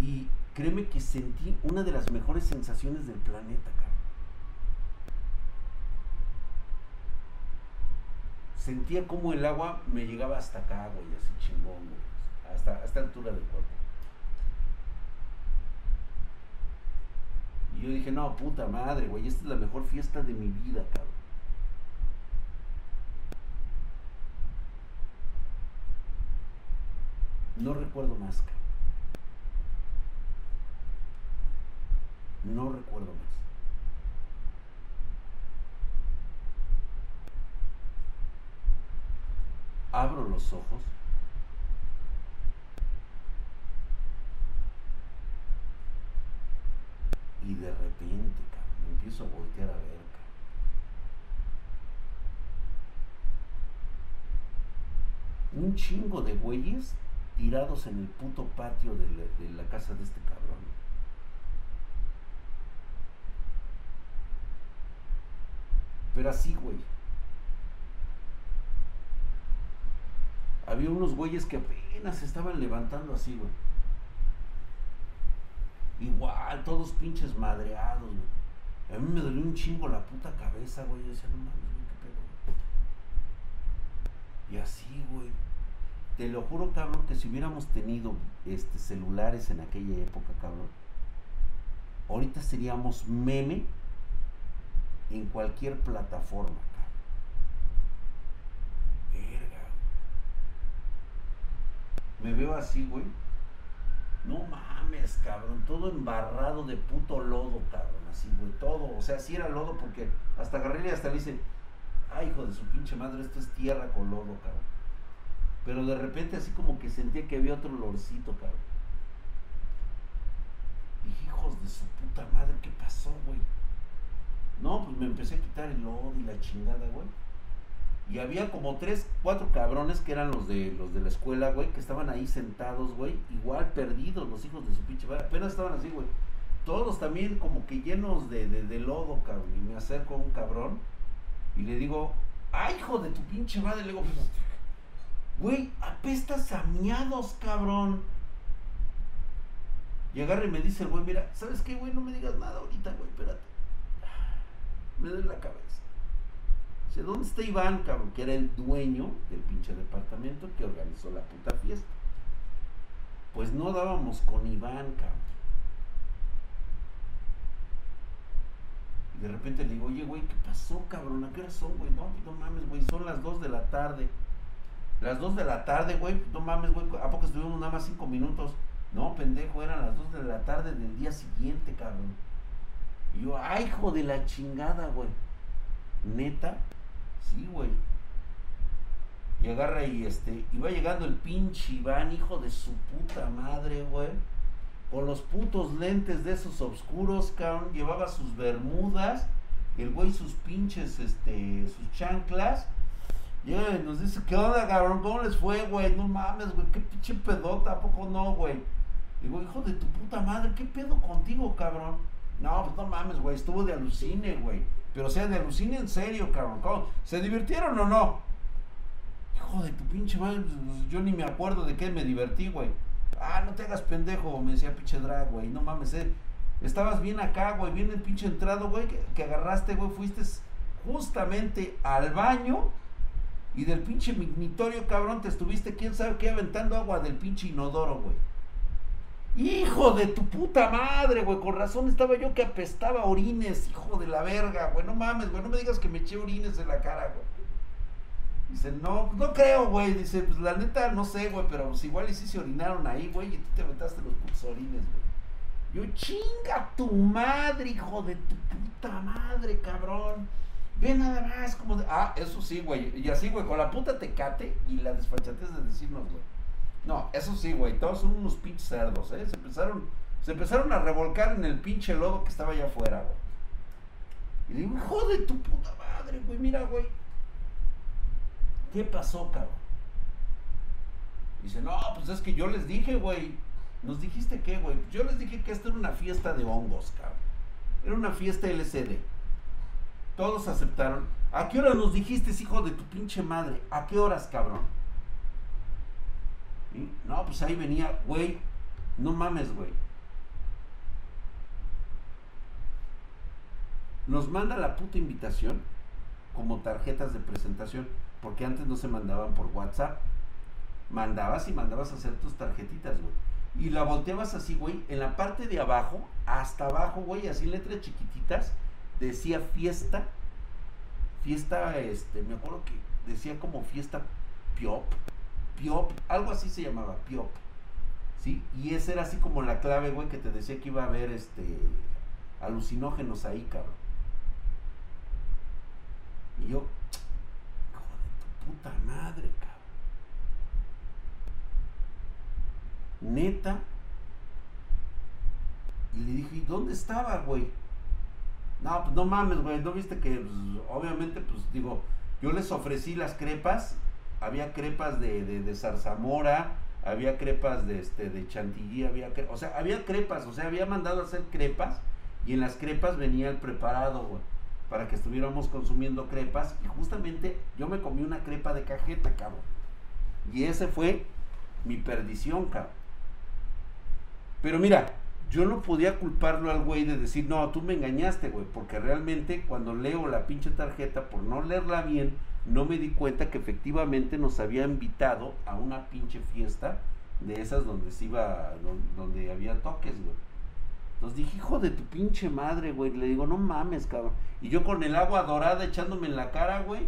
Y créeme que sentí una de las mejores sensaciones del planeta, cabrón. Sentía como el agua me llegaba hasta acá, güey, así chingón, güey. Hasta, hasta altura del cuerpo. Y yo dije, no, puta madre, güey, esta es la mejor fiesta de mi vida, cabrón. No recuerdo más, cabrón. No recuerdo más. Abro los ojos. Y de repente, cabrón, me empiezo a voltear a ver, Un chingo de güeyes tirados en el puto patio de la, de la casa de este cabrón. Así, güey. Había unos güeyes que apenas se estaban levantando así, güey. Igual, todos pinches madreados, güey. A mí me dolió un chingo la puta cabeza, güey. Yo decía, no mames, güey, qué pedo, güey. Y así, güey. Te lo juro, cabrón, que si hubiéramos tenido este, celulares en aquella época, cabrón, ahorita seríamos meme en cualquier plataforma. Verga. Me veo así, güey. No mames, cabrón. Todo embarrado de puto lodo, cabrón. Así, güey. Todo. O sea, sí era lodo porque hasta agarré y hasta le dice, ay, hijo de su pinche madre, esto es tierra con lodo, cabrón. Pero de repente así como que sentía que había otro olorcito, cabrón. hijos de su puta madre, ¿qué pasó, güey? No, pues me empecé a quitar el lodo y la chingada, güey. Y había como tres, cuatro cabrones que eran los de los de la escuela, güey, que estaban ahí sentados, güey, igual perdidos, los hijos de su pinche madre. Apenas estaban así, güey. Todos también como que llenos de, de, lodo, cabrón. Y me acerco a un cabrón y le digo, ¡ay, hijo de tu pinche madre! Le digo, güey, apestas a miados, cabrón. Y agarra y me dice el güey, mira, ¿sabes qué, güey? No me digas nada ahorita, güey, espérate me duele la cabeza. Dice, ¿dónde está Iván, cabrón? Que era el dueño del pinche departamento que organizó la puta fiesta. Pues no dábamos con Iván, cabrón. Y de repente le digo, oye, güey, ¿qué pasó, cabrón? ¿A qué hora son, güey? No, no mames, güey, son las 2 de la tarde. Las 2 de la tarde, güey, no mames, güey, ¿a poco estuvimos nada más 5 minutos? No, pendejo, eran las 2 de la tarde del día siguiente, cabrón. Y yo, ay, hijo de la chingada, güey. Neta, sí, güey. Y agarra y este, y va llegando el pinche Iván, hijo de su puta madre, güey. Con los putos lentes de esos oscuros, cabrón. Llevaba sus bermudas, el güey sus pinches, este, sus chanclas. Y nos dice, ¿qué onda, cabrón? ¿Cómo les fue, güey? No mames, güey, qué pinche pedota, ¿a poco no, güey? Digo, hijo de tu puta madre, ¿qué pedo contigo, cabrón? No, pues no mames, güey, estuvo de alucine, güey. Pero o sea, de alucine en serio, cabrón. ¿Se divirtieron o no? Hijo de tu pinche madre, pues, yo ni me acuerdo de qué me divertí, güey. Ah, no te hagas pendejo, me decía pinche drag, güey. No mames, eh. Estabas bien acá, güey, bien el pinche entrado, güey, que, que agarraste, güey, fuiste justamente al baño y del pinche mignitorio, cabrón, te estuviste, quién sabe qué, aventando agua del pinche inodoro, güey. Hijo de tu puta madre, güey. Con razón estaba yo que apestaba orines, hijo de la verga, güey. No mames, güey. No me digas que me eché orines en la cara, güey. Dice, no, no creo, güey. Dice, pues la neta, no sé, güey. Pero pues, igual y sí se orinaron ahí, güey. Y tú te aventaste los putos orines, güey. Yo, chinga tu madre, hijo de tu puta madre, cabrón. Ve nada más como de... Ah, eso sí, güey. Y así, güey, con la puta tecate y la desfachatez de decirnos, güey. No, eso sí, güey, todos son unos pinches cerdos, ¿eh? Se empezaron, se empezaron a revolcar en el pinche lodo que estaba allá afuera, güey. Y le digo, hijo de tu puta madre, güey, mira, güey. ¿Qué pasó, cabrón? Dice, no, pues es que yo les dije, güey. ¿Nos dijiste qué, güey? Yo les dije que esta era una fiesta de hongos, cabrón. Era una fiesta LCD. Todos aceptaron. ¿A qué hora nos dijiste, hijo de tu pinche madre? ¿A qué horas, cabrón? No, pues ahí venía, güey, no mames, güey. Nos manda la puta invitación como tarjetas de presentación, porque antes no se mandaban por WhatsApp. Mandabas y mandabas a hacer tus tarjetitas, güey. Y la volteabas así, güey, en la parte de abajo, hasta abajo, güey, así letras chiquititas, decía fiesta, fiesta, este, me acuerdo que decía como fiesta Piop, Piop, algo así se llamaba, Piop. ¿Sí? Y esa era así como la clave, güey, que te decía que iba a haber este alucinógenos ahí, cabrón. Y yo, hijo de tu puta madre, cabrón. Neta. Y le dije, ¿y dónde estaba, güey? No, pues no mames, güey, ¿no viste que, pues, obviamente, pues digo, yo les ofrecí las crepas había crepas de, de, zarzamora, había crepas de, este, de chantilly, había, o sea, había crepas, o sea, había mandado a hacer crepas y en las crepas venía el preparado, para que estuviéramos consumiendo crepas y justamente yo me comí una crepa de cajeta, cabrón. Y ese fue mi perdición, cabrón. Pero mira, yo no podía culparlo al güey de decir, no, tú me engañaste, güey, porque realmente cuando leo la pinche tarjeta, por no leerla bien, no me di cuenta que efectivamente nos había invitado a una pinche fiesta de esas donde se iba, donde, había toques, güey. Entonces dije, hijo de tu pinche madre, güey. Le digo, no mames, cabrón. Y yo con el agua dorada echándome en la cara, güey.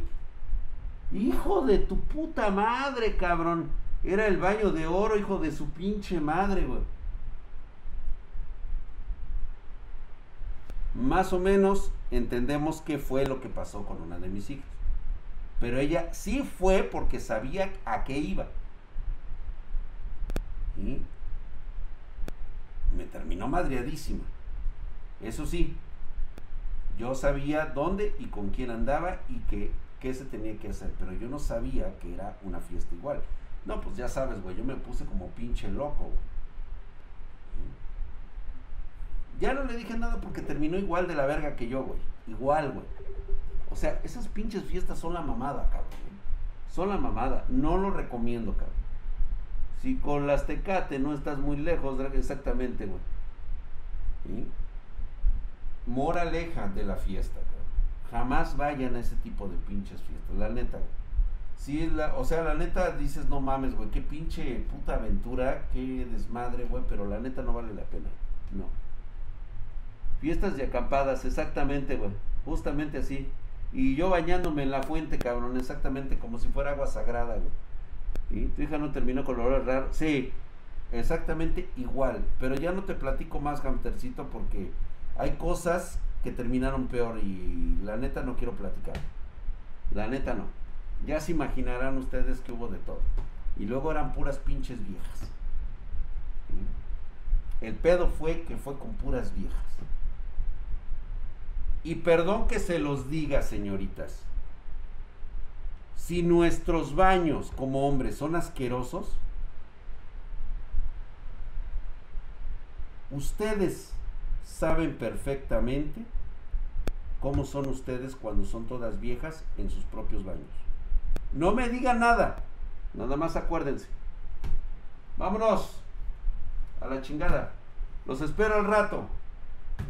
Hijo de tu puta madre, cabrón. Era el baño de oro, hijo de su pinche madre, güey. Más o menos entendemos qué fue lo que pasó con una de mis hijas. Pero ella sí fue porque sabía a qué iba. Y me terminó madreadísima. Eso sí, yo sabía dónde y con quién andaba y qué, qué se tenía que hacer, pero yo no sabía que era una fiesta igual. No, pues ya sabes, güey, yo me puse como pinche loco, Ya no le dije nada porque terminó igual de la verga que yo, güey. Igual, güey. O sea, esas pinches fiestas son la mamada, cabrón. Son la mamada. No lo recomiendo, cabrón. Si con las Tecate no estás muy lejos, exactamente, güey. ¿Sí? Moraleja de la fiesta, cabrón. Jamás vayan a ese tipo de pinches fiestas, la neta, güey. Sí, la, o sea, la neta dices, no mames, güey, qué pinche puta aventura, qué desmadre, güey, pero la neta no vale la pena. No. Fiestas de acampadas, exactamente, güey. Justamente así. Y yo bañándome en la fuente, cabrón, exactamente como si fuera agua sagrada, güey. ¿Y tu hija no terminó con olor raro? Sí, exactamente igual. Pero ya no te platico más, Hamtercito, porque hay cosas que terminaron peor y la neta no quiero platicar. La neta no. Ya se imaginarán ustedes que hubo de todo. Y luego eran puras pinches viejas. El pedo fue que fue con puras viejas. Y perdón que se los diga, señoritas. Si nuestros baños como hombres son asquerosos, ustedes saben perfectamente cómo son ustedes cuando son todas viejas en sus propios baños. No me digan nada, nada más acuérdense. Vámonos a la chingada. Los espero al rato.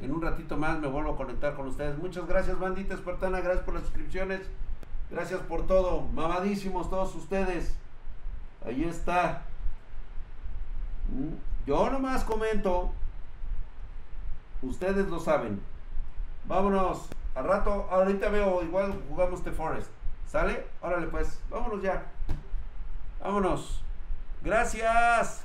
En un ratito más me vuelvo a conectar con ustedes. Muchas gracias, bandita espartana. Gracias por las suscripciones. Gracias por todo. Mamadísimos todos ustedes. Ahí está. Mm, yo nomás comento. Ustedes lo saben. Vámonos. Al rato, ahorita veo, igual jugamos The Forest. ¿Sale? Órale pues, vámonos ya. Vámonos. Gracias.